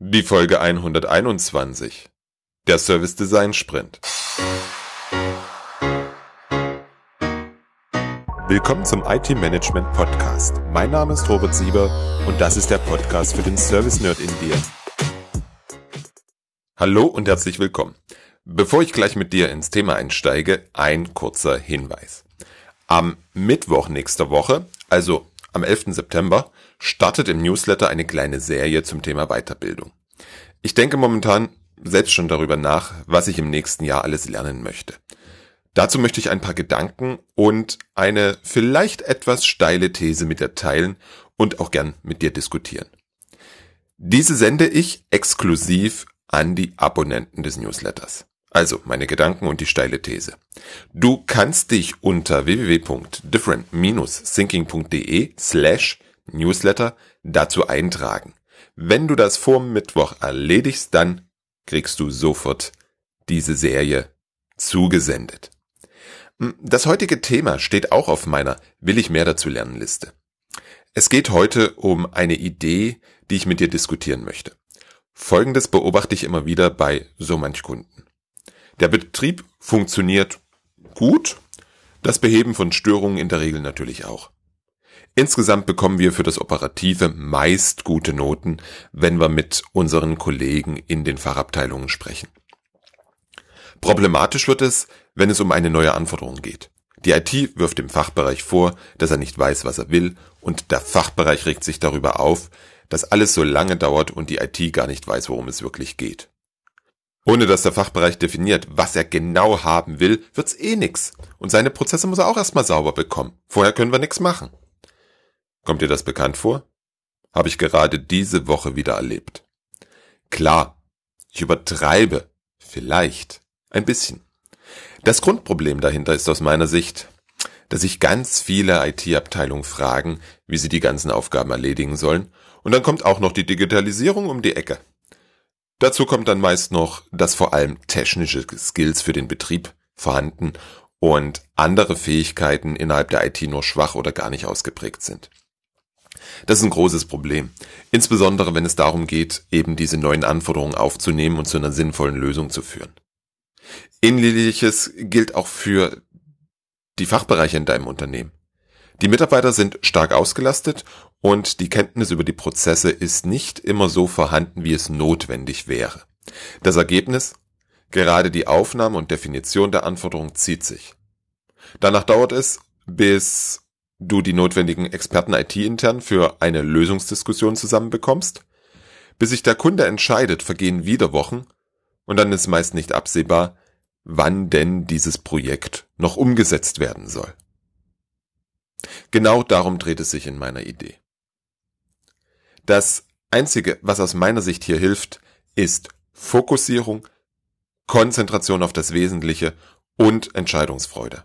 Die Folge 121. Der Service Design Sprint. Willkommen zum IT Management Podcast. Mein Name ist Robert Sieber und das ist der Podcast für den Service Nerd in dir. Hallo und herzlich willkommen. Bevor ich gleich mit dir ins Thema einsteige, ein kurzer Hinweis. Am Mittwoch nächster Woche, also am 11. September, startet im Newsletter eine kleine Serie zum Thema Weiterbildung. Ich denke momentan selbst schon darüber nach, was ich im nächsten Jahr alles lernen möchte. Dazu möchte ich ein paar Gedanken und eine vielleicht etwas steile These mit dir teilen und auch gern mit dir diskutieren. Diese sende ich exklusiv an die Abonnenten des Newsletters. Also meine Gedanken und die steile These. Du kannst dich unter www.different-thinking.de slash Newsletter dazu eintragen. Wenn du das vor Mittwoch erledigst, dann kriegst du sofort diese Serie zugesendet. Hm, das heutige Thema steht auch auf meiner Will ich mehr dazu lernen Liste. Es geht heute um eine Idee, die ich mit dir diskutieren möchte. Folgendes beobachte ich immer wieder bei so manch Kunden. Der Betrieb funktioniert gut, das Beheben von Störungen in der Regel natürlich auch. Insgesamt bekommen wir für das Operative meist gute Noten, wenn wir mit unseren Kollegen in den Fachabteilungen sprechen. Problematisch wird es, wenn es um eine neue Anforderung geht. Die IT wirft dem Fachbereich vor, dass er nicht weiß, was er will, und der Fachbereich regt sich darüber auf, dass alles so lange dauert und die IT gar nicht weiß, worum es wirklich geht. Ohne dass der Fachbereich definiert, was er genau haben will, wird's eh nix. Und seine Prozesse muss er auch erstmal sauber bekommen. Vorher können wir nix machen. Kommt dir das bekannt vor? Habe ich gerade diese Woche wieder erlebt. Klar, ich übertreibe, vielleicht, ein bisschen. Das Grundproblem dahinter ist aus meiner Sicht, dass sich ganz viele IT-Abteilungen fragen, wie sie die ganzen Aufgaben erledigen sollen, und dann kommt auch noch die Digitalisierung um die Ecke. Dazu kommt dann meist noch, dass vor allem technische Skills für den Betrieb vorhanden und andere Fähigkeiten innerhalb der IT nur schwach oder gar nicht ausgeprägt sind. Das ist ein großes Problem. Insbesondere wenn es darum geht, eben diese neuen Anforderungen aufzunehmen und zu einer sinnvollen Lösung zu führen. Ähnliches gilt auch für die Fachbereiche in deinem Unternehmen. Die Mitarbeiter sind stark ausgelastet und die Kenntnis über die Prozesse ist nicht immer so vorhanden, wie es notwendig wäre. Das Ergebnis? Gerade die Aufnahme und Definition der Anforderungen zieht sich. Danach dauert es, bis du die notwendigen Experten IT-intern für eine Lösungsdiskussion zusammenbekommst. Bis sich der Kunde entscheidet, vergehen wieder Wochen und dann ist meist nicht absehbar, wann denn dieses Projekt noch umgesetzt werden soll. Genau darum dreht es sich in meiner Idee. Das Einzige, was aus meiner Sicht hier hilft, ist Fokussierung, Konzentration auf das Wesentliche und Entscheidungsfreude.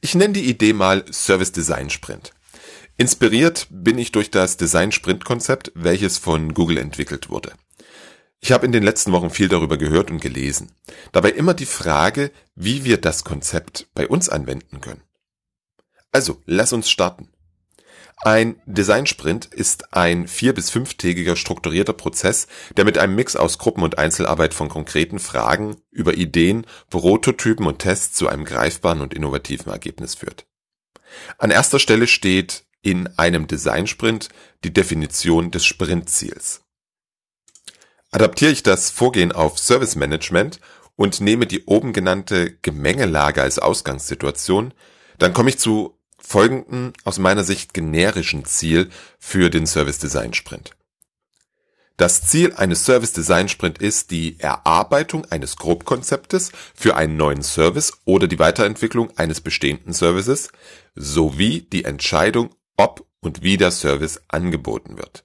Ich nenne die Idee mal Service Design Sprint. Inspiriert bin ich durch das Design Sprint Konzept, welches von Google entwickelt wurde. Ich habe in den letzten Wochen viel darüber gehört und gelesen. Dabei immer die Frage, wie wir das Konzept bei uns anwenden können. Also, lass uns starten. Ein Design-Sprint ist ein vier- bis fünftägiger strukturierter Prozess, der mit einem Mix aus Gruppen- und Einzelarbeit von konkreten Fragen über Ideen, Prototypen und Tests zu einem greifbaren und innovativen Ergebnis führt. An erster Stelle steht in einem Design-Sprint die Definition des Sprintziels. Adaptiere ich das Vorgehen auf Service Management und nehme die oben genannte Gemengelage als Ausgangssituation, dann komme ich zu folgenden aus meiner Sicht generischen Ziel für den Service Design Sprint. Das Ziel eines Service Design Sprint ist die Erarbeitung eines Grobkonzeptes für einen neuen Service oder die Weiterentwicklung eines bestehenden Services sowie die Entscheidung, ob und wie der Service angeboten wird.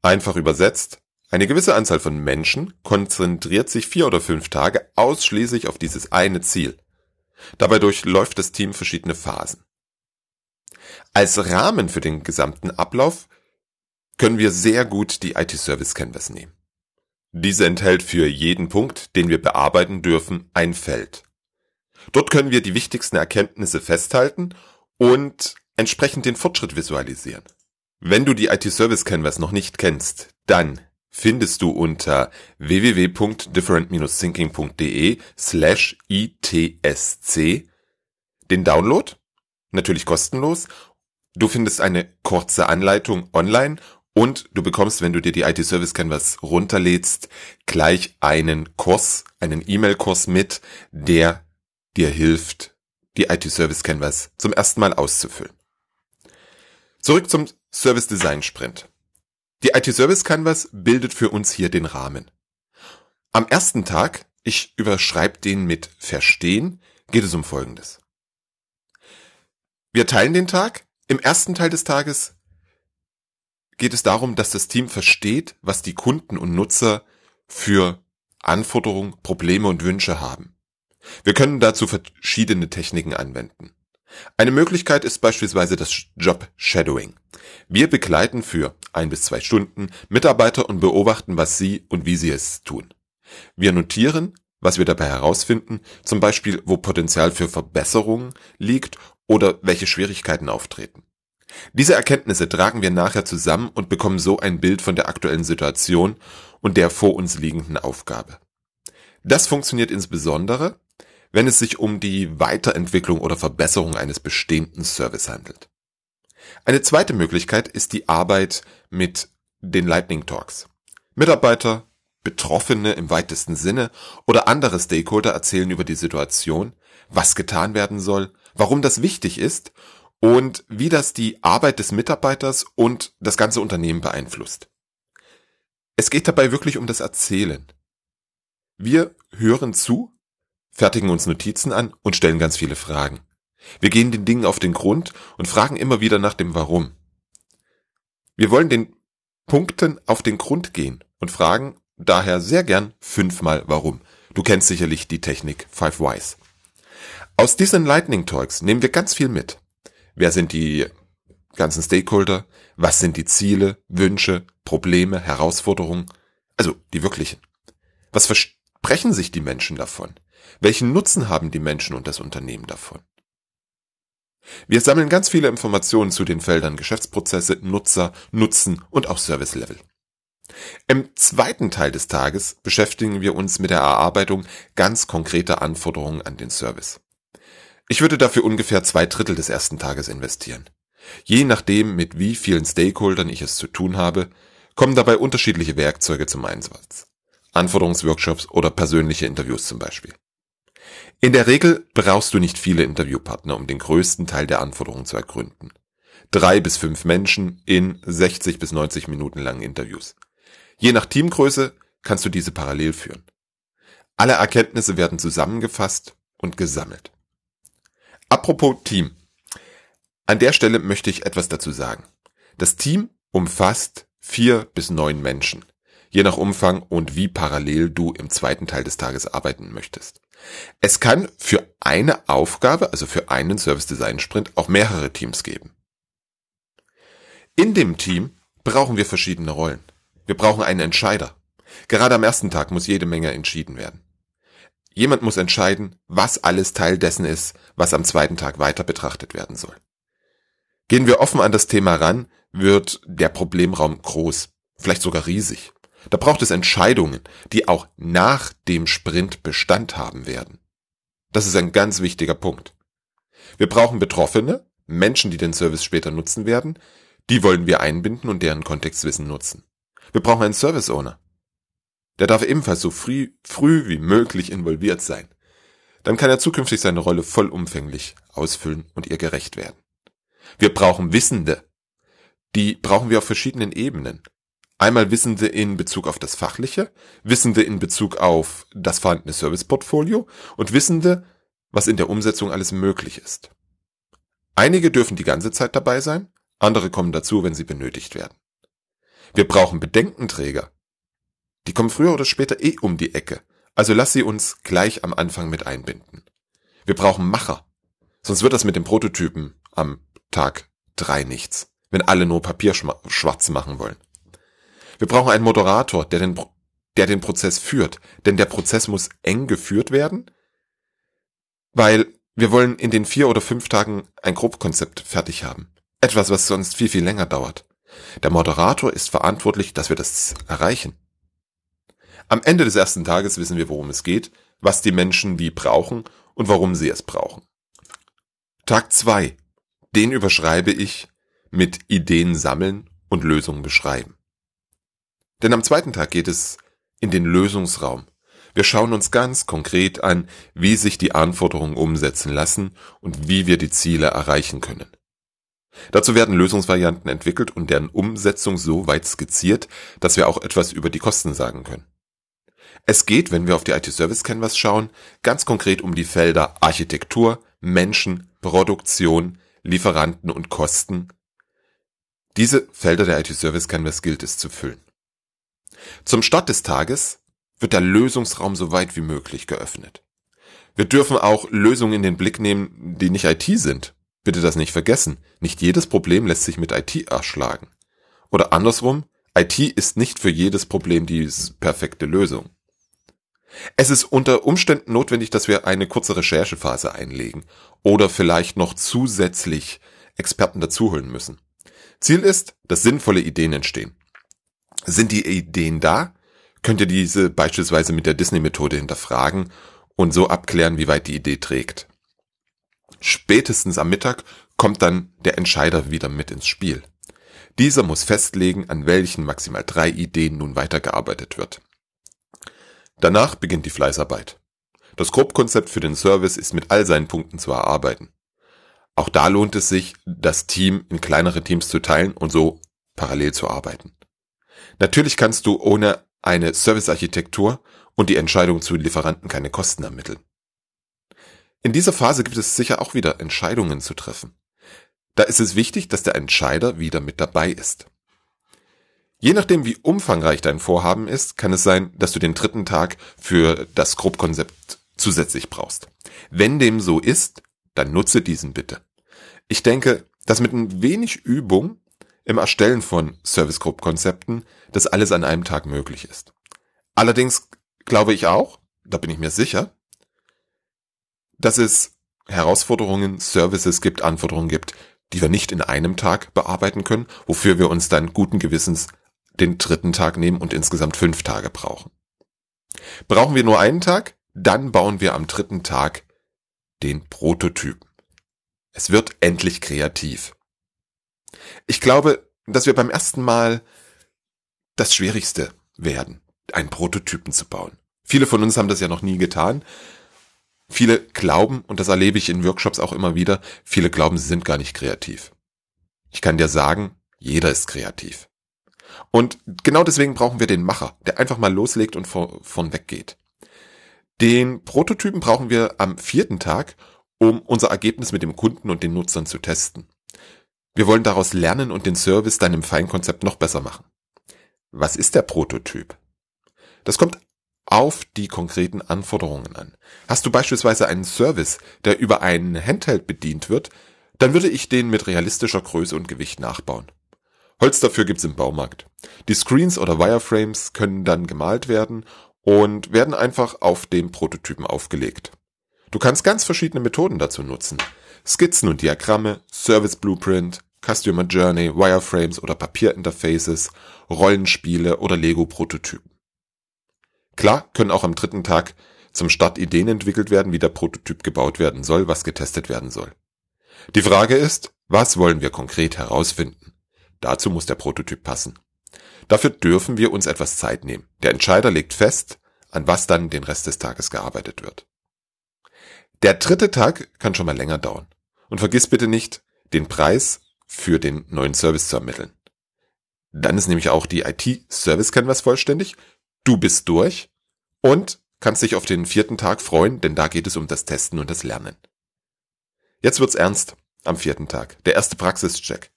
Einfach übersetzt, eine gewisse Anzahl von Menschen konzentriert sich vier oder fünf Tage ausschließlich auf dieses eine Ziel Dabei durchläuft das Team verschiedene Phasen. Als Rahmen für den gesamten Ablauf können wir sehr gut die IT Service Canvas nehmen. Diese enthält für jeden Punkt, den wir bearbeiten dürfen, ein Feld. Dort können wir die wichtigsten Erkenntnisse festhalten und entsprechend den Fortschritt visualisieren. Wenn du die IT Service Canvas noch nicht kennst, dann findest du unter www.different-thinking.de slash itsc den Download, natürlich kostenlos. Du findest eine kurze Anleitung online und du bekommst, wenn du dir die IT Service Canvas runterlädst, gleich einen Kurs, einen E-Mail-Kurs mit, der dir hilft, die IT Service Canvas zum ersten Mal auszufüllen. Zurück zum Service Design Sprint. Die IT Service Canvas bildet für uns hier den Rahmen. Am ersten Tag, ich überschreibe den mit Verstehen, geht es um Folgendes. Wir teilen den Tag. Im ersten Teil des Tages geht es darum, dass das Team versteht, was die Kunden und Nutzer für Anforderungen, Probleme und Wünsche haben. Wir können dazu verschiedene Techniken anwenden. Eine Möglichkeit ist beispielsweise das Job Shadowing. Wir begleiten für ein bis zwei Stunden Mitarbeiter und beobachten, was sie und wie sie es tun. Wir notieren, was wir dabei herausfinden, zum Beispiel wo Potenzial für Verbesserungen liegt oder welche Schwierigkeiten auftreten. Diese Erkenntnisse tragen wir nachher zusammen und bekommen so ein Bild von der aktuellen Situation und der vor uns liegenden Aufgabe. Das funktioniert insbesondere, wenn es sich um die Weiterentwicklung oder Verbesserung eines bestehenden Service handelt. Eine zweite Möglichkeit ist die Arbeit mit den Lightning Talks. Mitarbeiter, Betroffene im weitesten Sinne oder andere Stakeholder erzählen über die Situation, was getan werden soll, warum das wichtig ist und wie das die Arbeit des Mitarbeiters und das ganze Unternehmen beeinflusst. Es geht dabei wirklich um das Erzählen. Wir hören zu, fertigen uns Notizen an und stellen ganz viele Fragen. Wir gehen den Dingen auf den Grund und fragen immer wieder nach dem Warum. Wir wollen den Punkten auf den Grund gehen und fragen daher sehr gern fünfmal Warum. Du kennst sicherlich die Technik Five Whys. Aus diesen Lightning Talks nehmen wir ganz viel mit. Wer sind die ganzen Stakeholder? Was sind die Ziele, Wünsche, Probleme, Herausforderungen? Also die wirklichen. Was versprechen sich die Menschen davon? Welchen Nutzen haben die Menschen und das Unternehmen davon? Wir sammeln ganz viele Informationen zu den Feldern Geschäftsprozesse, Nutzer, Nutzen und auch Service Level. Im zweiten Teil des Tages beschäftigen wir uns mit der Erarbeitung ganz konkreter Anforderungen an den Service. Ich würde dafür ungefähr zwei Drittel des ersten Tages investieren. Je nachdem, mit wie vielen Stakeholdern ich es zu tun habe, kommen dabei unterschiedliche Werkzeuge zum Einsatz. Anforderungsworkshops oder persönliche Interviews zum Beispiel. In der Regel brauchst du nicht viele Interviewpartner, um den größten Teil der Anforderungen zu ergründen. Drei bis fünf Menschen in 60 bis 90 Minuten langen Interviews. Je nach Teamgröße kannst du diese parallel führen. Alle Erkenntnisse werden zusammengefasst und gesammelt. Apropos Team. An der Stelle möchte ich etwas dazu sagen. Das Team umfasst vier bis neun Menschen, je nach Umfang und wie parallel du im zweiten Teil des Tages arbeiten möchtest. Es kann für eine Aufgabe, also für einen Service Design Sprint, auch mehrere Teams geben. In dem Team brauchen wir verschiedene Rollen. Wir brauchen einen Entscheider. Gerade am ersten Tag muss jede Menge entschieden werden. Jemand muss entscheiden, was alles Teil dessen ist, was am zweiten Tag weiter betrachtet werden soll. Gehen wir offen an das Thema ran, wird der Problemraum groß, vielleicht sogar riesig. Da braucht es Entscheidungen, die auch nach dem Sprint Bestand haben werden. Das ist ein ganz wichtiger Punkt. Wir brauchen Betroffene, Menschen, die den Service später nutzen werden, die wollen wir einbinden und deren Kontextwissen nutzen. Wir brauchen einen Service Owner. Der darf ebenfalls so früh, früh wie möglich involviert sein. Dann kann er zukünftig seine Rolle vollumfänglich ausfüllen und ihr gerecht werden. Wir brauchen Wissende. Die brauchen wir auf verschiedenen Ebenen. Einmal Wissende in Bezug auf das Fachliche, Wissende in Bezug auf das vorhandene Serviceportfolio und Wissende, was in der Umsetzung alles möglich ist. Einige dürfen die ganze Zeit dabei sein, andere kommen dazu, wenn sie benötigt werden. Wir brauchen Bedenkenträger. Die kommen früher oder später eh um die Ecke, also lass sie uns gleich am Anfang mit einbinden. Wir brauchen Macher, sonst wird das mit dem Prototypen am Tag drei nichts, wenn alle nur Papier schwarz machen wollen. Wir brauchen einen Moderator, der den, der den Prozess führt, denn der Prozess muss eng geführt werden, weil wir wollen in den vier oder fünf Tagen ein Grobkonzept fertig haben. Etwas, was sonst viel, viel länger dauert. Der Moderator ist verantwortlich, dass wir das erreichen. Am Ende des ersten Tages wissen wir, worum es geht, was die Menschen wie brauchen und warum sie es brauchen. Tag zwei, Den überschreibe ich mit Ideen sammeln und Lösungen beschreiben. Denn am zweiten Tag geht es in den Lösungsraum. Wir schauen uns ganz konkret an, wie sich die Anforderungen umsetzen lassen und wie wir die Ziele erreichen können. Dazu werden Lösungsvarianten entwickelt und deren Umsetzung so weit skizziert, dass wir auch etwas über die Kosten sagen können. Es geht, wenn wir auf die IT Service Canvas schauen, ganz konkret um die Felder Architektur, Menschen, Produktion, Lieferanten und Kosten. Diese Felder der IT Service Canvas gilt es zu füllen. Zum Start des Tages wird der Lösungsraum so weit wie möglich geöffnet. Wir dürfen auch Lösungen in den Blick nehmen, die nicht IT sind. Bitte das nicht vergessen. Nicht jedes Problem lässt sich mit IT erschlagen. Oder andersrum, IT ist nicht für jedes Problem die perfekte Lösung. Es ist unter Umständen notwendig, dass wir eine kurze Recherchephase einlegen oder vielleicht noch zusätzlich Experten dazuholen müssen. Ziel ist, dass sinnvolle Ideen entstehen. Sind die Ideen da, könnt ihr diese beispielsweise mit der Disney-Methode hinterfragen und so abklären, wie weit die Idee trägt. Spätestens am Mittag kommt dann der Entscheider wieder mit ins Spiel. Dieser muss festlegen, an welchen maximal drei Ideen nun weitergearbeitet wird. Danach beginnt die Fleißarbeit. Das Grobkonzept für den Service ist mit all seinen Punkten zu erarbeiten. Auch da lohnt es sich, das Team in kleinere Teams zu teilen und so parallel zu arbeiten. Natürlich kannst du ohne eine Servicearchitektur und die Entscheidung zu Lieferanten keine Kosten ermitteln. In dieser Phase gibt es sicher auch wieder Entscheidungen zu treffen. Da ist es wichtig, dass der Entscheider wieder mit dabei ist. Je nachdem, wie umfangreich dein Vorhaben ist, kann es sein, dass du den dritten Tag für das Grobkonzept zusätzlich brauchst. Wenn dem so ist, dann nutze diesen bitte. Ich denke, dass mit ein wenig Übung im Erstellen von Service Group Konzepten das alles an einem Tag möglich ist. Allerdings glaube ich auch, da bin ich mir sicher, dass es Herausforderungen, Services gibt, Anforderungen gibt, die wir nicht in einem Tag bearbeiten können, wofür wir uns dann guten Gewissens den dritten Tag nehmen und insgesamt fünf Tage brauchen. Brauchen wir nur einen Tag, dann bauen wir am dritten Tag den Prototypen. Es wird endlich kreativ. Ich glaube, dass wir beim ersten Mal das Schwierigste werden, einen Prototypen zu bauen. Viele von uns haben das ja noch nie getan. Viele glauben, und das erlebe ich in Workshops auch immer wieder, viele glauben, sie sind gar nicht kreativ. Ich kann dir sagen, jeder ist kreativ. Und genau deswegen brauchen wir den Macher, der einfach mal loslegt und von, weggeht. Den Prototypen brauchen wir am vierten Tag, um unser Ergebnis mit dem Kunden und den Nutzern zu testen. Wir wollen daraus lernen und den Service dann im Feinkonzept noch besser machen. Was ist der Prototyp? Das kommt auf die konkreten Anforderungen an. Hast du beispielsweise einen Service, der über einen Handheld bedient wird, dann würde ich den mit realistischer Größe und Gewicht nachbauen. Holz dafür gibt's im Baumarkt. Die Screens oder Wireframes können dann gemalt werden und werden einfach auf dem Prototypen aufgelegt. Du kannst ganz verschiedene Methoden dazu nutzen. Skizzen und Diagramme, Service Blueprint, Customer Journey, Wireframes oder Papierinterfaces, Rollenspiele oder Lego-Prototypen. Klar können auch am dritten Tag zum Start Ideen entwickelt werden, wie der Prototyp gebaut werden soll, was getestet werden soll. Die Frage ist, was wollen wir konkret herausfinden? Dazu muss der Prototyp passen. Dafür dürfen wir uns etwas Zeit nehmen. Der Entscheider legt fest, an was dann den Rest des Tages gearbeitet wird. Der dritte Tag kann schon mal länger dauern. Und vergiss bitte nicht, den Preis für den neuen Service zu ermitteln. Dann ist nämlich auch die IT-Service Canvas vollständig. Du bist durch und kannst dich auf den vierten Tag freuen, denn da geht es um das Testen und das Lernen. Jetzt wird's ernst am vierten Tag. Der erste Praxischeck.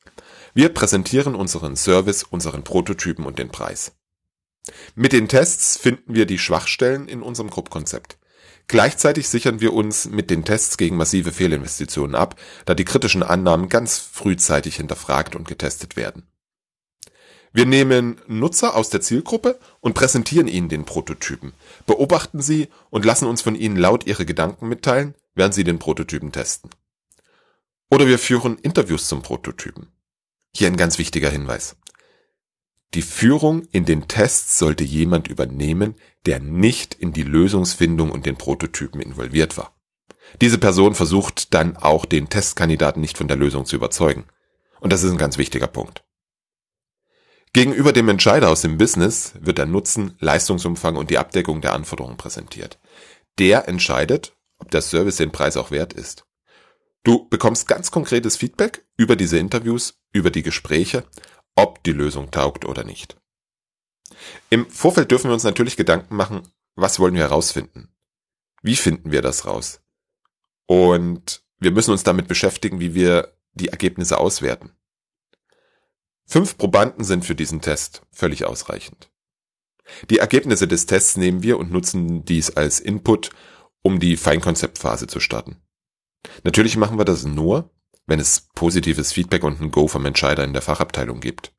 Wir präsentieren unseren Service, unseren Prototypen und den Preis. Mit den Tests finden wir die Schwachstellen in unserem Gruppkonzept. Gleichzeitig sichern wir uns mit den Tests gegen massive Fehlinvestitionen ab, da die kritischen Annahmen ganz frühzeitig hinterfragt und getestet werden. Wir nehmen Nutzer aus der Zielgruppe und präsentieren ihnen den Prototypen, beobachten sie und lassen uns von ihnen laut ihre Gedanken mitteilen, während sie den Prototypen testen. Oder wir führen Interviews zum Prototypen. Hier ein ganz wichtiger Hinweis. Die Führung in den Tests sollte jemand übernehmen, der nicht in die Lösungsfindung und den Prototypen involviert war. Diese Person versucht dann auch den Testkandidaten nicht von der Lösung zu überzeugen. Und das ist ein ganz wichtiger Punkt. Gegenüber dem Entscheider aus dem Business wird der Nutzen, Leistungsumfang und die Abdeckung der Anforderungen präsentiert. Der entscheidet, ob der Service den Preis auch wert ist. Du bekommst ganz konkretes Feedback über diese Interviews, über die Gespräche, ob die Lösung taugt oder nicht. Im Vorfeld dürfen wir uns natürlich Gedanken machen, was wollen wir herausfinden? Wie finden wir das raus? Und wir müssen uns damit beschäftigen, wie wir die Ergebnisse auswerten. Fünf Probanden sind für diesen Test völlig ausreichend. Die Ergebnisse des Tests nehmen wir und nutzen dies als Input, um die Feinkonzeptphase zu starten. Natürlich machen wir das nur, wenn es positives Feedback und ein Go vom Entscheider in der Fachabteilung gibt.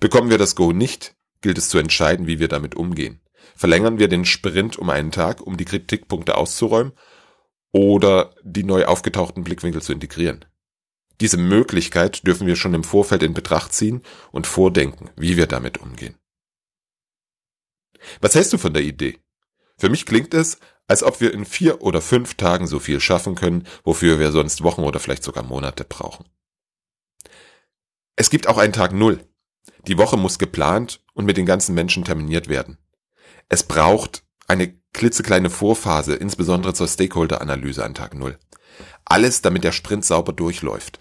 Bekommen wir das Go nicht, gilt es zu entscheiden, wie wir damit umgehen. Verlängern wir den Sprint um einen Tag, um die Kritikpunkte auszuräumen oder die neu aufgetauchten Blickwinkel zu integrieren. Diese Möglichkeit dürfen wir schon im Vorfeld in Betracht ziehen und vordenken, wie wir damit umgehen. Was hältst du von der Idee? Für mich klingt es, als ob wir in vier oder fünf Tagen so viel schaffen können, wofür wir sonst Wochen oder vielleicht sogar Monate brauchen. Es gibt auch einen Tag Null. Die Woche muss geplant und mit den ganzen Menschen terminiert werden. Es braucht eine klitzekleine Vorphase, insbesondere zur Stakeholder-Analyse an Tag Null. Alles, damit der Sprint sauber durchläuft.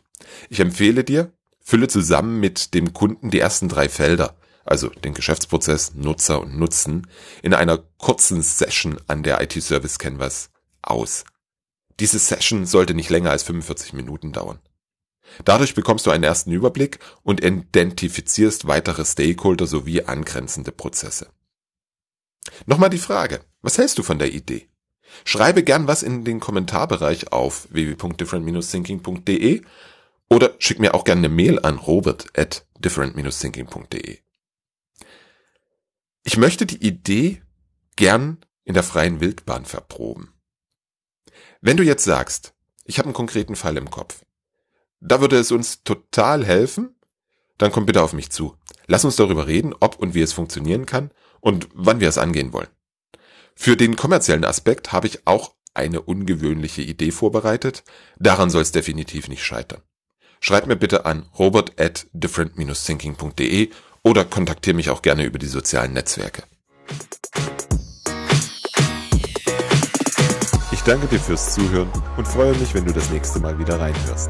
Ich empfehle dir, fülle zusammen mit dem Kunden die ersten drei Felder, also den Geschäftsprozess, Nutzer und Nutzen, in einer kurzen Session an der IT-Service Canvas aus. Diese Session sollte nicht länger als 45 Minuten dauern. Dadurch bekommst du einen ersten Überblick und identifizierst weitere Stakeholder sowie angrenzende Prozesse. Nochmal die Frage, was hältst du von der Idee? Schreibe gern was in den Kommentarbereich auf www.different-thinking.de oder schick mir auch gerne eine Mail an robert at different-thinking.de. Ich möchte die Idee gern in der freien Wildbahn verproben. Wenn du jetzt sagst, ich habe einen konkreten Fall im Kopf, da würde es uns total helfen, dann komm bitte auf mich zu. Lass uns darüber reden, ob und wie es funktionieren kann und wann wir es angehen wollen. Für den kommerziellen Aspekt habe ich auch eine ungewöhnliche Idee vorbereitet. Daran soll es definitiv nicht scheitern. Schreib mir bitte an robert at different-thinking.de oder kontaktiere mich auch gerne über die sozialen Netzwerke. Ich danke dir fürs Zuhören und freue mich, wenn du das nächste Mal wieder reinhörst.